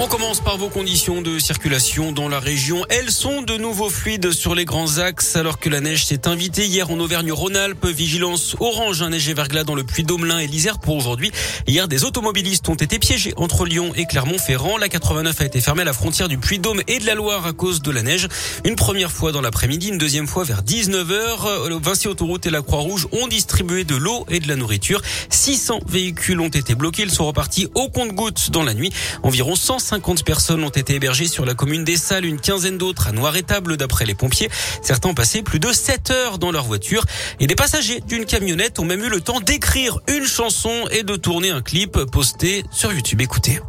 On commence par vos conditions de circulation dans la région. Elles sont de nouveau fluides sur les grands axes alors que la neige s'est invitée hier en Auvergne-Rhône-Alpes. Vigilance orange, un neige et verglas dans le Puy-Domelin et l'Isère pour aujourd'hui. Hier, des automobilistes ont été piégés entre Lyon et Clermont-Ferrand. La 89 a été fermée à la frontière du Puy-Dôme et de la Loire à cause de la neige. Une première fois dans l'après-midi, une deuxième fois vers 19h. Vinci Autoroute et la Croix-Rouge ont distribué de l'eau et de la nourriture. 600 véhicules ont été bloqués. Ils sont repartis au compte-gouttes dans la nuit. Environ 100 50 personnes ont été hébergées sur la commune des Salles, une quinzaine d'autres à Noir-et-Table d'après les pompiers. Certains ont passé plus de 7 heures dans leur voiture et des passagers d'une camionnette ont même eu le temps d'écrire une chanson et de tourner un clip posté sur YouTube. Écoutez.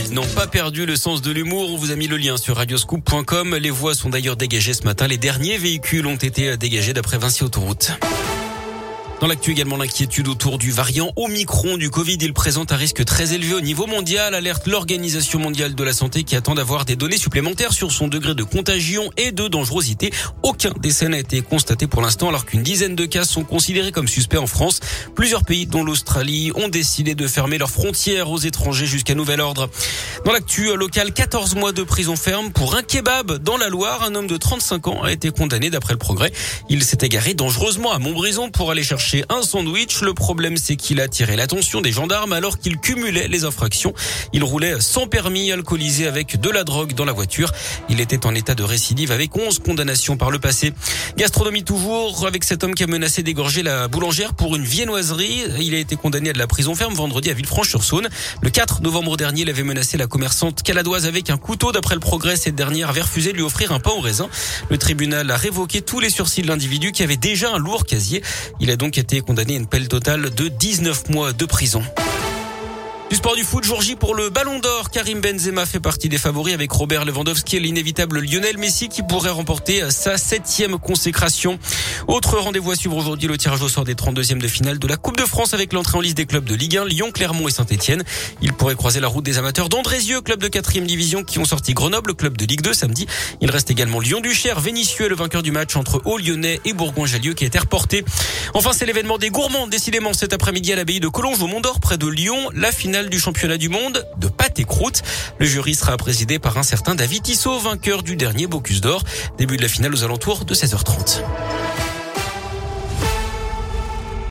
Ils n'ont pas perdu le sens de l'humour. On vous a mis le lien sur radioscoop.com. Les voies sont d'ailleurs dégagées ce matin. Les derniers véhicules ont été dégagés d'après Vinci Autoroute. Dans l'actu également, l'inquiétude autour du variant Omicron du Covid. Il présente un risque très élevé au niveau mondial, alerte l'Organisation mondiale de la santé qui attend d'avoir des données supplémentaires sur son degré de contagion et de dangerosité. Aucun décès n'a été constaté pour l'instant alors qu'une dizaine de cas sont considérés comme suspects en France. Plusieurs pays, dont l'Australie, ont décidé de fermer leurs frontières aux étrangers jusqu'à nouvel ordre. Dans l'actu local, 14 mois de prison ferme pour un kebab dans la Loire. Un homme de 35 ans a été condamné d'après le progrès. Il s'est égaré dangereusement à Montbrison pour aller chercher un sandwich. Le problème, c'est qu'il a attiré l'attention des gendarmes alors qu'il cumulait les infractions. Il roulait sans permis, alcoolisé avec de la drogue dans la voiture. Il était en état de récidive avec 11 condamnations par le passé. Gastronomie toujours avec cet homme qui a menacé d'égorger la boulangère pour une viennoiserie. Il a été condamné à de la prison ferme vendredi à Villefranche-sur-Saône. Le 4 novembre dernier, il avait menacé la commerçante caladoise avec un couteau. D'après le progrès, cette dernière avait refusé de lui offrir un pain au raisin. Le tribunal a révoqué tous les sursis de l'individu qui avait déjà un lourd casier. Il a donc été condamné à une pelle totale de 19 mois de prison. Du sport du foot, jour J pour le Ballon d'Or. Karim Benzema fait partie des favoris avec Robert Lewandowski et l'inévitable Lionel Messi qui pourrait remporter sa septième consécration. Autre rendez-vous à suivre aujourd'hui, le tirage au sort des 32e de finale de la Coupe de France avec l'entrée en liste des clubs de Ligue 1, Lyon, Clermont et Saint-Etienne. Il pourrait croiser la route des amateurs d'Andrézieux, club de 4 division qui ont sorti Grenoble, club de Ligue 2 samedi. Il reste également Lyon-Duchère, Vénissieux, le vainqueur du match entre Haut-Lyonnais et Bourgoin-Jallieu qui a été reporté. Enfin, c'est l'événement des gourmands, décidément cet après-midi à l'abbaye de Collonges au Mont d'Or près de Lyon, la du championnat du monde de pâte et croûte. Le jury sera présidé par un certain David Tissot, vainqueur du dernier Bocuse d'Or. Début de la finale aux alentours de 16h30.